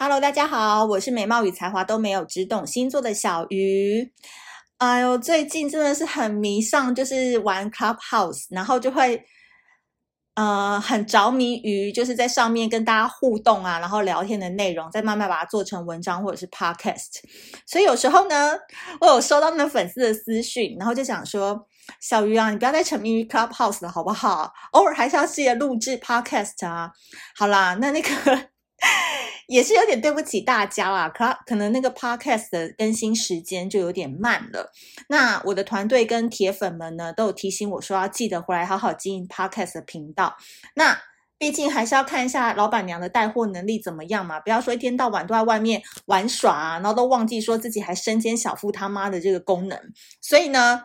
Hello，大家好，我是美貌与才华都没有，只懂星座的小鱼。哎呦，最近真的是很迷上，就是玩 Clubhouse，然后就会呃很着迷于就是在上面跟大家互动啊，然后聊天的内容，再慢慢把它做成文章或者是 Podcast。所以有时候呢，我有收到那粉丝的私讯，然后就想说，小鱼啊，你不要再沉迷于 Clubhouse 了，好不好？偶尔还是要记得录制 Podcast 啊。好啦，那那个。也是有点对不起大家啦，可可能那个 podcast 的更新时间就有点慢了。那我的团队跟铁粉们呢，都有提醒我说要记得回来好好经营 podcast 的频道。那毕竟还是要看一下老板娘的带货能力怎么样嘛，不要说一天到晚都在外面玩耍，然后都忘记说自己还身兼小夫他妈的这个功能。所以呢，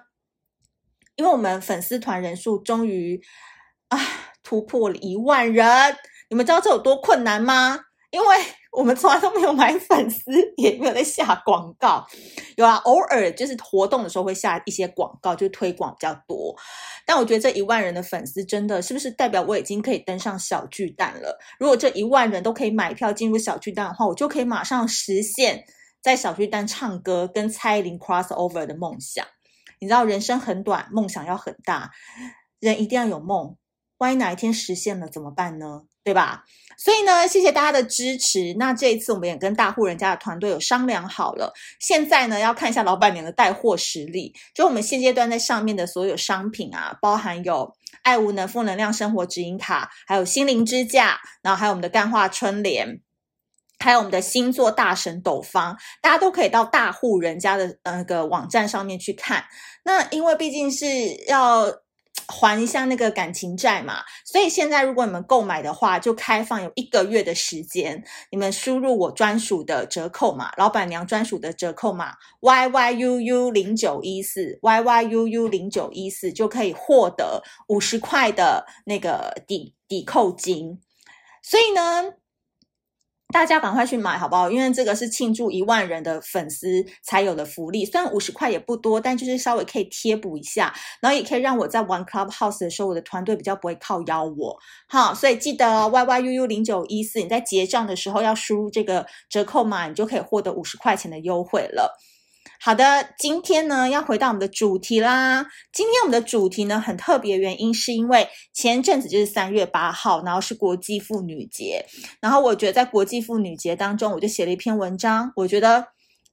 因为我们粉丝团人数终于啊突破了一万人。你们知道这有多困难吗？因为我们从来都没有买粉丝，也没有在下广告。有啊，偶尔就是活动的时候会下一些广告，就推广比较多。但我觉得这一万人的粉丝，真的是不是代表我已经可以登上小巨蛋了？如果这一万人都可以买票进入小巨蛋的话，我就可以马上实现在小巨蛋唱歌跟蔡依林 cross over 的梦想。你知道人生很短，梦想要很大，人一定要有梦。万一哪一天实现了怎么办呢？对吧？所以呢，谢谢大家的支持。那这一次我们也跟大户人家的团队有商量好了，现在呢要看一下老板娘的带货实力。就我们现阶段在上面的所有商品啊，包含有爱无能负能量生活指引卡，还有心灵支架，然后还有我们的干化春联，还有我们的星座大神斗方，大家都可以到大户人家的那个网站上面去看。那因为毕竟是要。还一下那个感情债嘛，所以现在如果你们购买的话，就开放有一个月的时间，你们输入我专属的折扣码，老板娘专属的折扣码 y y u u 零九一四 y y u u 零九一四就可以获得五十块的那个抵抵扣金，所以呢。大家赶快去买好不好？因为这个是庆祝一万人的粉丝才有的福利，虽然五十块也不多，但就是稍微可以贴补一下，然后也可以让我在玩 Clubhouse 的时候，我的团队比较不会靠邀我。好，所以记得 YYUU 零九一四，你在结账的时候要输入这个折扣码，你就可以获得五十块钱的优惠了。好的，今天呢要回到我们的主题啦。今天我们的主题呢很特别，原因是因为前阵子就是三月八号，然后是国际妇女节。然后我觉得在国际妇女节当中，我就写了一篇文章。我觉得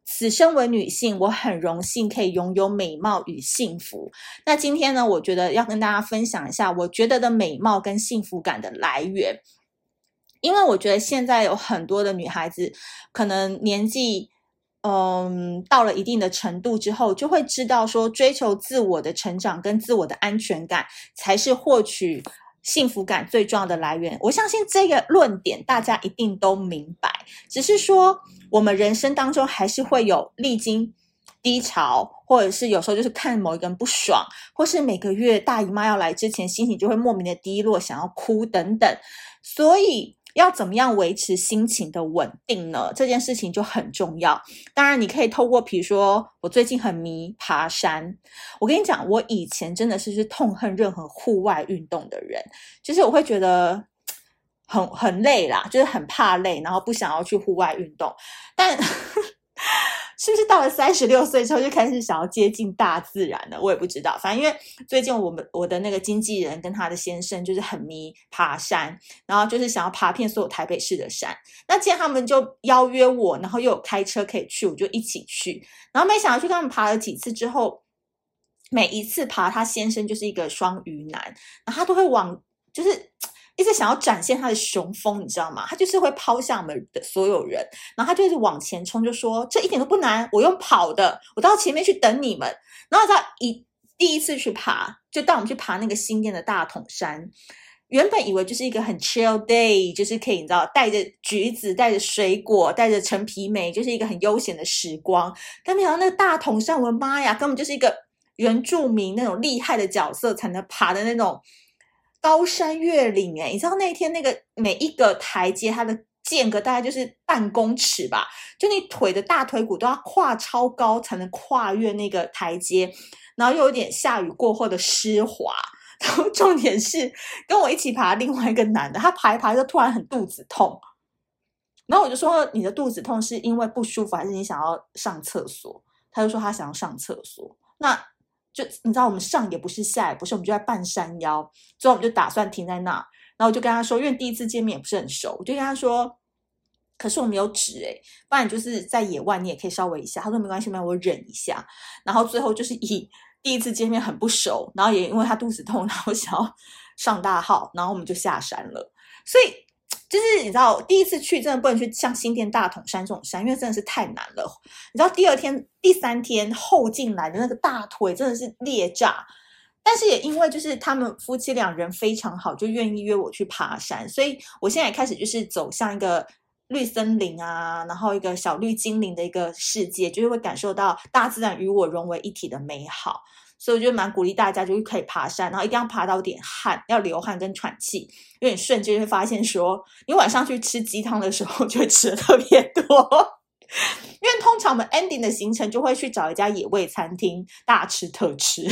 此生为女性，我很荣幸可以拥有美貌与幸福。那今天呢，我觉得要跟大家分享一下，我觉得的美貌跟幸福感的来源。因为我觉得现在有很多的女孩子，可能年纪。嗯，到了一定的程度之后，就会知道说，追求自我的成长跟自我的安全感，才是获取幸福感最重要的来源。我相信这个论点大家一定都明白，只是说我们人生当中还是会有历经低潮，或者是有时候就是看某一个人不爽，或是每个月大姨妈要来之前，心情就会莫名的低落，想要哭等等，所以。要怎么样维持心情的稳定呢？这件事情就很重要。当然，你可以透过，比如说，我最近很迷爬山。我跟你讲，我以前真的是是痛恨任何户外运动的人，就是我会觉得很很累啦，就是很怕累，然后不想要去户外运动。但是不是到了三十六岁之后就开始想要接近大自然了？我也不知道。反正因为最近我们我的那个经纪人跟他的先生就是很迷爬山，然后就是想要爬遍所有台北市的山。那既然他们就邀约我，然后又有开车可以去，我就一起去。然后没想到去他们爬了几次之后，每一次爬他先生就是一个双鱼男，然后他都会往就是。一直想要展现他的雄风，你知道吗？他就是会抛下我们的所有人，然后他就是往前冲，就说这一点都不难，我用跑的，我到前面去等你们。然后他一第一次去爬，就带我们去爬那个新店的大桶山。原本以为就是一个很 chill day，就是可以你知道带着橘子、带着水果、带着陈皮梅，就是一个很悠闲的时光。但没想到那个大桶山，我的妈呀，根本就是一个原住民那种厉害的角色才能爬的那种。高山越岭，诶，你知道那天那个每一个台阶，它的间隔大概就是半公尺吧，就你腿的大腿骨都要跨超高才能跨越那个台阶，然后又有点下雨过后的湿滑，然后重点是跟我一起爬另外一个男的，他爬一爬就突然很肚子痛，然后我就说，你的肚子痛是因为不舒服，还是你想要上厕所？他就说他想要上厕所。那就你知道，我们上也不是下也不是，我们就在半山腰，所以我们就打算停在那。然后我就跟他说，因为第一次见面也不是很熟，我就跟他说，可是我没有纸诶，不然就是在野外你也可以稍微一下。他说没关系，没关系，我忍一下。然后最后就是以第一次见面很不熟，然后也因为他肚子痛，然后想要上大号，然后我们就下山了。所以。就是你知道，第一次去真的不能去像新店大统山这种山，因为真的是太难了。你知道，第二天、第三天后进来的那个大腿真的是裂炸，但是也因为就是他们夫妻两人非常好，就愿意约我去爬山，所以我现在也开始就是走向一个绿森林啊，然后一个小绿精灵的一个世界，就是会感受到大自然与我融为一体的美好。所以我觉得蛮鼓励大家，就是可以爬山，然后一定要爬到点汗，要流汗跟喘气，因为你瞬间会发现说，你晚上去吃鸡汤的时候 就会吃的特别多。因为通常我们 ending 的行程就会去找一家野味餐厅大吃特吃。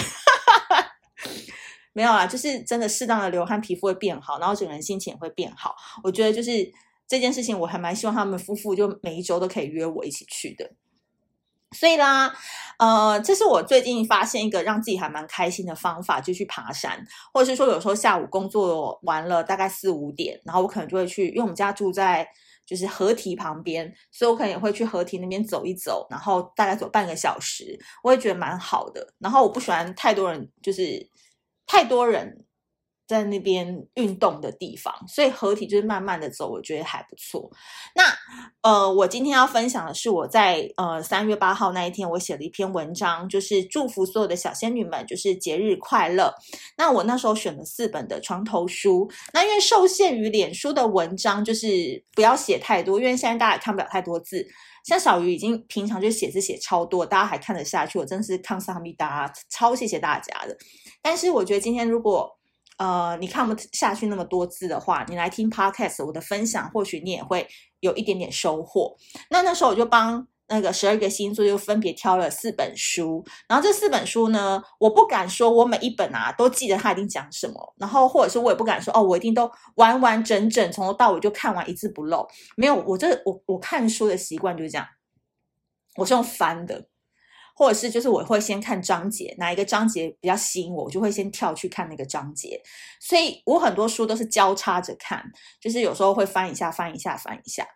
没有啊，就是真的适当的流汗，皮肤会变好，然后整个人心情也会变好。我觉得就是这件事情，我还蛮希望他们夫妇就每一周都可以约我一起去的。所以啦，呃，这是我最近发现一个让自己还蛮开心的方法，就去爬山，或者是说有时候下午工作完了，大概四五点，然后我可能就会去，因为我们家住在就是河堤旁边，所以我可能也会去河堤那边走一走，然后大概走半个小时，我也觉得蛮好的。然后我不喜欢太多人，就是太多人。在那边运动的地方，所以合体就是慢慢的走，我觉得还不错。那呃，我今天要分享的是我在呃三月八号那一天，我写了一篇文章，就是祝福所有的小仙女们，就是节日快乐。那我那时候选了四本的床头书，那因为受限于脸书的文章，就是不要写太多，因为现在大家也看不了太多字。像小鱼已经平常就写字写超多，大家还看得下去，我真是康萨米达，超谢谢大家的。但是我觉得今天如果呃，你看不下去那么多字的话，你来听 Podcast 我的分享，或许你也会有一点点收获。那那时候我就帮那个十二个星座又分别挑了四本书，然后这四本书呢，我不敢说我每一本啊都记得它一定讲什么，然后或者是我也不敢说哦，我一定都完完整整从头到尾就看完一字不漏。没有，我这我我看书的习惯就是这样，我是用翻的。或者是就是我会先看章节，哪一个章节比较吸引我，我就会先跳去看那个章节。所以我很多书都是交叉着看，就是有时候会翻一下，翻一下，翻一下。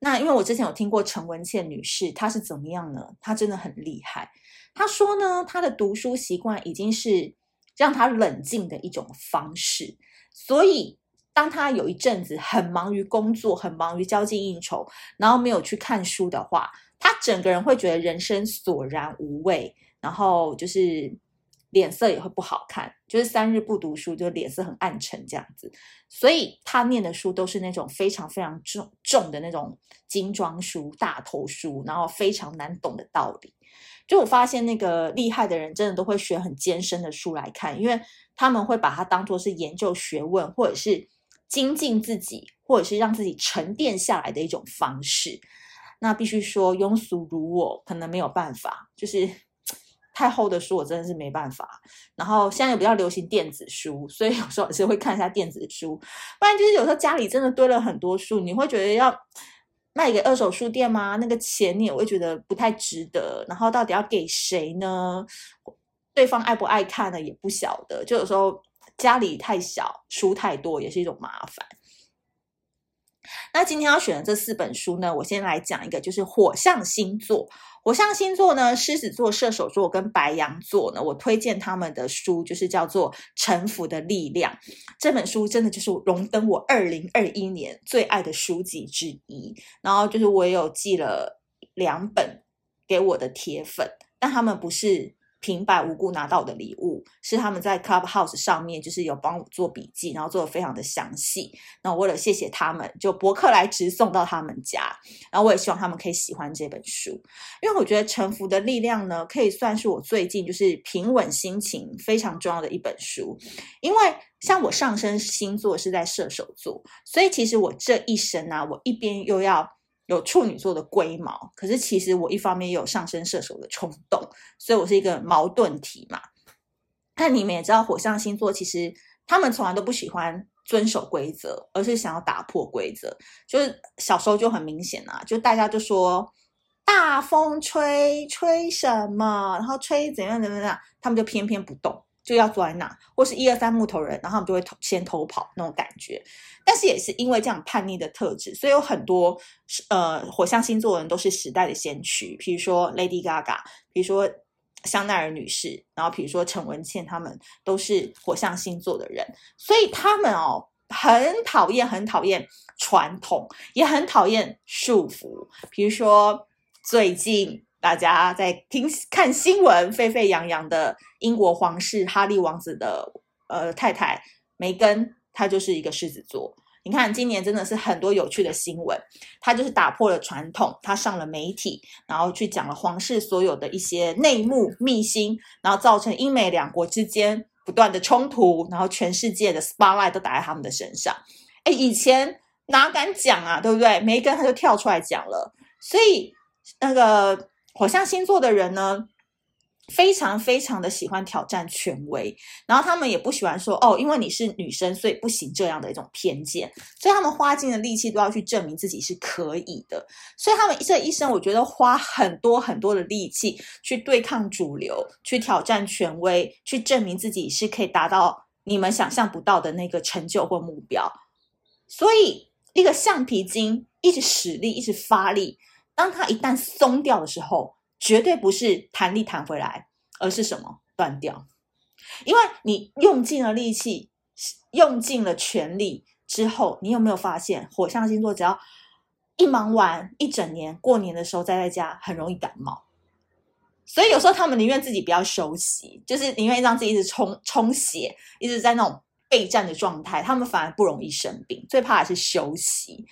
那因为我之前有听过陈文茜女士，她是怎么样呢？她真的很厉害。她说呢，她的读书习惯已经是让她冷静的一种方式。所以当他有一阵子很忙于工作，很忙于交际应酬，然后没有去看书的话，他整个人会觉得人生索然无味，然后就是脸色也会不好看，就是三日不读书就脸色很暗沉这样子。所以他念的书都是那种非常非常重重的那种精装书、大头书，然后非常难懂的道理。就我发现那个厉害的人真的都会选很艰深的书来看，因为他们会把它当作是研究学问，或者是精进自己，或者是让自己沉淀下来的一种方式。那必须说庸俗如我，可能没有办法，就是 太厚的书我真的是没办法。然后现在又比较流行电子书，所以有时候也是会看一下电子书。不然就是有时候家里真的堆了很多书，你会觉得要卖给二手书店吗？那个钱你也会觉得不太值得。然后到底要给谁呢？对方爱不爱看呢？也不晓得。就有时候家里太小，书太多也是一种麻烦。那今天要选的这四本书呢，我先来讲一个，就是火象星座。火象星座呢，狮子座、射手座跟白羊座呢，我推荐他们的书，就是叫做《臣服的力量》。这本书真的就是荣登我二零二一年最爱的书籍之一。然后就是我有寄了两本给我的铁粉，但他们不是。平白无故拿到的礼物，是他们在 Clubhouse 上面就是有帮我做笔记，然后做的非常的详细。那我为了谢谢他们，就博客来直送到他们家。然后我也希望他们可以喜欢这本书，因为我觉得《臣服的力量》呢，可以算是我最近就是平稳心情非常重要的一本书。因为像我上升星座是在射手座，所以其实我这一生啊，我一边又要。有处女座的龟毛，可是其实我一方面也有上升射手的冲动，所以我是一个矛盾体嘛。但你们也知道，火象星座其实他们从来都不喜欢遵守规则，而是想要打破规则。就是小时候就很明显啊，就大家就说大风吹，吹什么？然后吹怎样怎样怎样，他们就偏偏不动。就要坐在那，或是一二三木头人，然后他们就会偷先偷跑那种感觉。但是也是因为这样叛逆的特质，所以有很多呃火象星座的人都是时代的先驱，比如说 Lady Gaga，比如说香奈儿女士，然后比如说陈文茜，他们都是火象星座的人，所以他们哦很讨厌，很讨厌传统，也很讨厌束缚。比如说最近。大家在听看新闻，沸沸扬扬的英国皇室哈利王子的呃太太梅根，她就是一个狮子座。你看今年真的是很多有趣的新闻，她就是打破了传统，她上了媒体，然后去讲了皇室所有的一些内幕秘辛，然后造成英美两国之间不断的冲突，然后全世界的 spotlight 都打在他们的身上。哎，以前哪敢讲啊，对不对？梅根她就跳出来讲了，所以那个。火象星座的人呢，非常非常的喜欢挑战权威，然后他们也不喜欢说哦，因为你是女生，所以不行这样的一种偏见，所以他们花尽了力气都要去证明自己是可以的，所以他们这一生，我觉得花很多很多的力气去对抗主流，去挑战权威，去证明自己是可以达到你们想象不到的那个成就或目标。所以，一个橡皮筋一直使力，一直发力。当它一旦松掉的时候，绝对不是弹力弹回来，而是什么？断掉。因为你用尽了力气，用尽了全力之后，你有没有发现，火象星座只要一忙完一整年，过年的时候待在家，很容易感冒。所以有时候他们宁愿自己不要休息，就是宁愿让自己一直充充血，一直在那种备战的状态，他们反而不容易生病。最怕的是休息。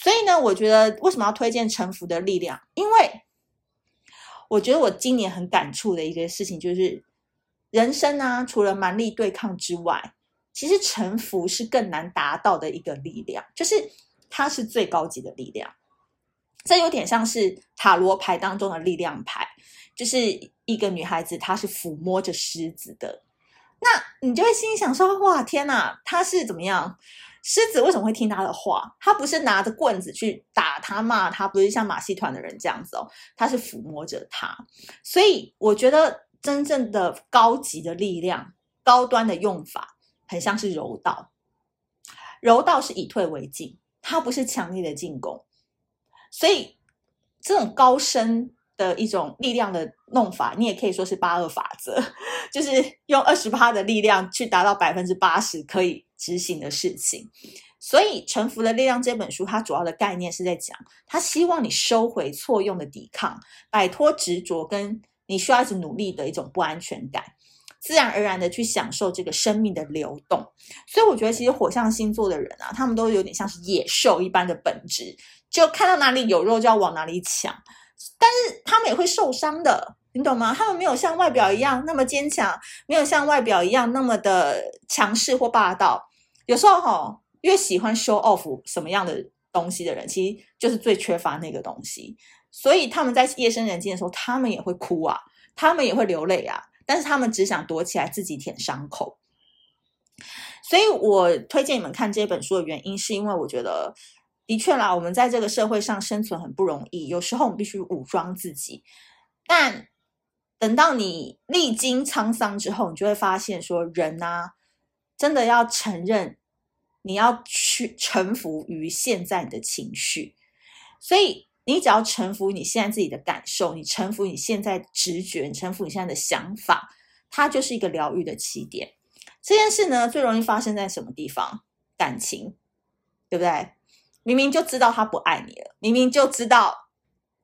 所以呢，我觉得为什么要推荐《臣服的力量》？因为我觉得我今年很感触的一个事情就是，人生啊，除了蛮力对抗之外，其实臣服是更难达到的一个力量，就是它是最高级的力量。这有点像是塔罗牌当中的力量牌，就是一个女孩子，她是抚摸着狮子的，那你就会心想说：哇，天哪，她是怎么样？狮子为什么会听他的话？他不是拿着棍子去打他、骂他，不是像马戏团的人这样子哦，他是抚摸着他。所以我觉得真正的高级的力量、高端的用法，很像是柔道。柔道是以退为进，它不是强力的进攻。所以这种高深的一种力量的弄法，你也可以说是八二法则，就是用二十趴的力量去达到百分之八十可以执行的事情。所以《臣服的力量》这本书，它主要的概念是在讲，他希望你收回错用的抵抗，摆脱执着，跟你需要一直努力的一种不安全感，自然而然的去享受这个生命的流动。所以我觉得，其实火象星座的人啊，他们都有点像是野兽一般的本质，就看到哪里有肉就要往哪里抢。但是他们也会受伤的，你懂吗？他们没有像外表一样那么坚强，没有像外表一样那么的强势或霸道。有时候哈，越喜欢 show off 什么样的东西的人，其实就是最缺乏那个东西。所以他们在夜深人静的时候，他们也会哭啊，他们也会流泪啊，但是他们只想躲起来自己舔伤口。所以我推荐你们看这本书的原因，是因为我觉得。的确啦，我们在这个社会上生存很不容易，有时候我们必须武装自己。但等到你历经沧桑之后，你就会发现说，人啊，真的要承认，你要去臣服于现在你的情绪。所以，你只要臣服你现在自己的感受，你臣服你现在直觉，你臣服你现在的想法，它就是一个疗愈的起点。这件事呢，最容易发生在什么地方？感情，对不对？明明就知道他不爱你了，明明就知道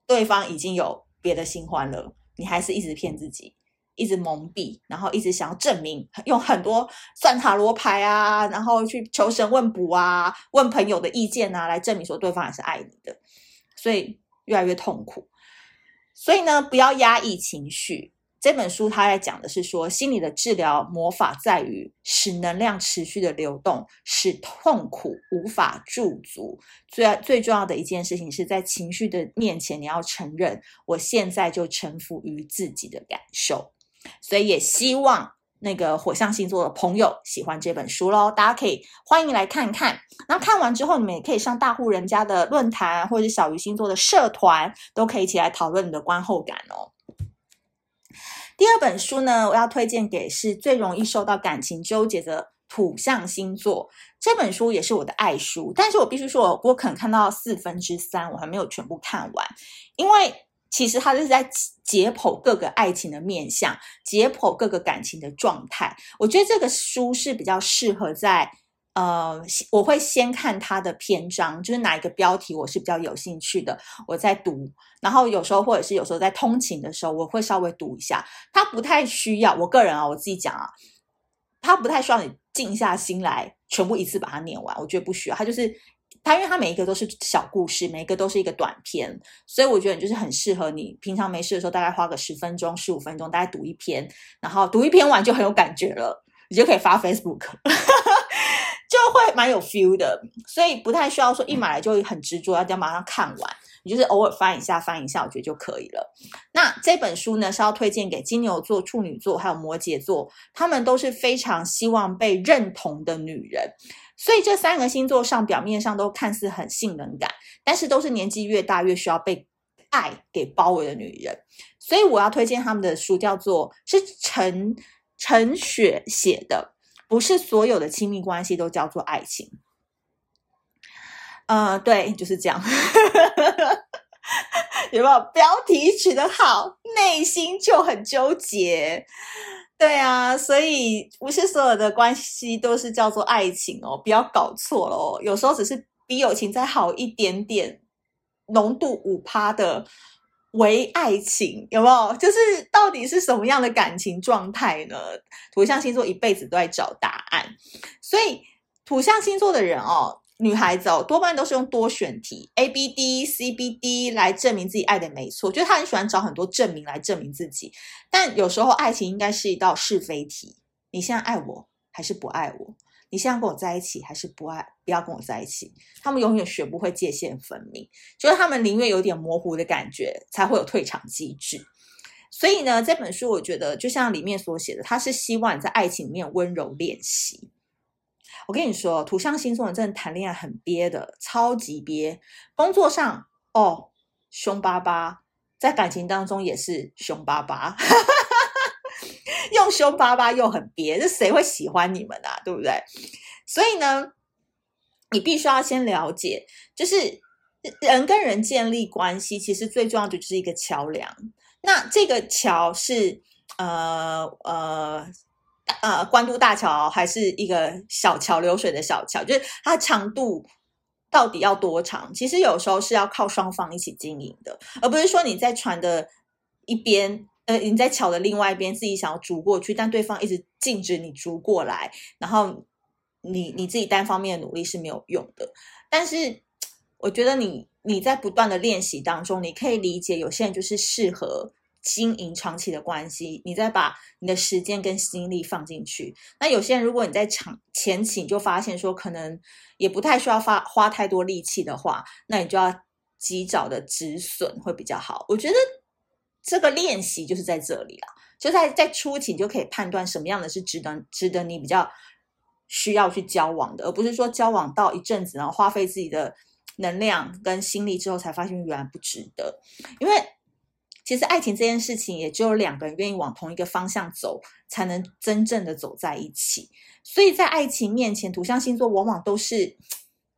对方已经有别的新欢了，你还是一直骗自己，一直蒙蔽，然后一直想要证明，用很多算塔罗牌啊，然后去求神问卜啊，问朋友的意见啊，来证明说对方也是爱你的，所以越来越痛苦。所以呢，不要压抑情绪。这本书它在讲的是说，心理的治疗魔法在于使能量持续的流动，使痛苦无法驻足。最最重要的一件事情是在情绪的面前，你要承认，我现在就臣服于自己的感受。所以也希望那个火象星座的朋友喜欢这本书喽，大家可以欢迎来看看。那看完之后，你们也可以上大户人家的论坛，或者是小鱼星座的社团，都可以一起来讨论你的观后感哦。第二本书呢，我要推荐给是最容易受到感情纠结的土象星座。这本书也是我的爱书，但是我必须说，我可能看到四分之三，我还没有全部看完，因为。其实他是在解剖各个爱情的面向，解剖各个感情的状态。我觉得这个书是比较适合在呃，我会先看它的篇章，就是哪一个标题我是比较有兴趣的，我在读。然后有时候或者是有时候在通勤的时候，我会稍微读一下。它不太需要，我个人啊，我自己讲啊，它不太需要你静下心来全部一次把它念完。我觉得不需要，它就是。它因为它每一个都是小故事，每一个都是一个短篇，所以我觉得你就是很适合你平常没事的时候，大概花个十分钟、十五分钟，大概读一篇，然后读一篇完就很有感觉了，你就可以发 Facebook，就会蛮有 feel 的。所以不太需要说一买来就很执着，要这样马上看完，你就是偶尔翻一下、翻一下，我觉得就可以了。那这本书呢是要推荐给金牛座、处女座还有摩羯座，他们都是非常希望被认同的女人。所以这三个星座上表面上都看似很性能感，但是都是年纪越大越需要被爱给包围的女人。所以我要推荐他们的书，叫做是陈陈雪写的，不是所有的亲密关系都叫做爱情。呃，对，就是这样。有没有标题取得好，内心就很纠结。对啊，所以不是所有的关系都是叫做爱情哦，不要搞错了哦。有时候只是比友情再好一点点，浓度五趴的为爱情，有没有？就是到底是什么样的感情状态呢？土象星座一辈子都在找答案，所以土象星座的人哦。女孩子哦，多半都是用多选题 A B D C B D 来证明自己爱的没错，就是他很喜欢找很多证明来证明自己。但有时候爱情应该是一道是非题：你现在爱我还是不爱我？你现在跟我在一起还是不爱？不要跟我在一起。他们永远学不会界限分明，就是他们宁愿有点模糊的感觉，才会有退场机制。所以呢，这本书我觉得就像里面所写的，他是希望你在爱情里面温柔练习。我跟你说，土象星座人真的谈恋爱很憋的，超级憋。工作上哦，凶巴巴，在感情当中也是凶巴巴，又凶巴巴又很憋，这谁会喜欢你们啊？对不对？所以呢，你必须要先了解，就是人跟人建立关系，其实最重要的就是一个桥梁。那这个桥是呃呃。呃，关渡大桥还是一个小桥流水的小桥，就是它长度到底要多长？其实有时候是要靠双方一起经营的，而不是说你在船的一边，呃，你在桥的另外一边自己想要逐过去，但对方一直禁止你逐过来，然后你你自己单方面的努力是没有用的。但是我觉得你你在不断的练习当中，你可以理解有些人就是适合。经营长期的关系，你再把你的时间跟心力放进去。那有些人，如果你在长前期你就发现说，可能也不太需要花花太多力气的话，那你就要及早的止损会比较好。我觉得这个练习就是在这里了，就在在初期你就可以判断什么样的是值得值得你比较需要去交往的，而不是说交往到一阵子然后花费自己的能量跟心力之后才发现原来不值得，因为。其实爱情这件事情，也只有两个人愿意往同一个方向走，才能真正的走在一起。所以在爱情面前，土象星座往往都是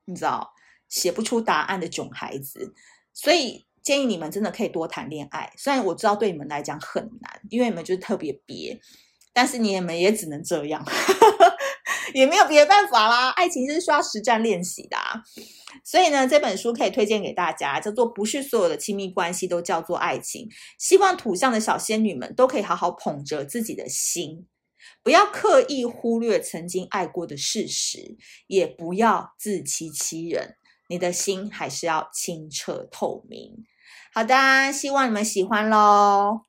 你知道写不出答案的囧孩子。所以建议你们真的可以多谈恋爱。虽然我知道对你们来讲很难，因为你们就是特别憋，但是你们也只能这样，也没有别的办法啦。爱情就是需要实战练习的啊。所以呢，这本书可以推荐给大家，叫做《不是所有的亲密关系都叫做爱情》。希望土象的小仙女们都可以好好捧着自己的心，不要刻意忽略曾经爱过的事实，也不要自欺欺人。你的心还是要清澈透明。好的，希望你们喜欢喽。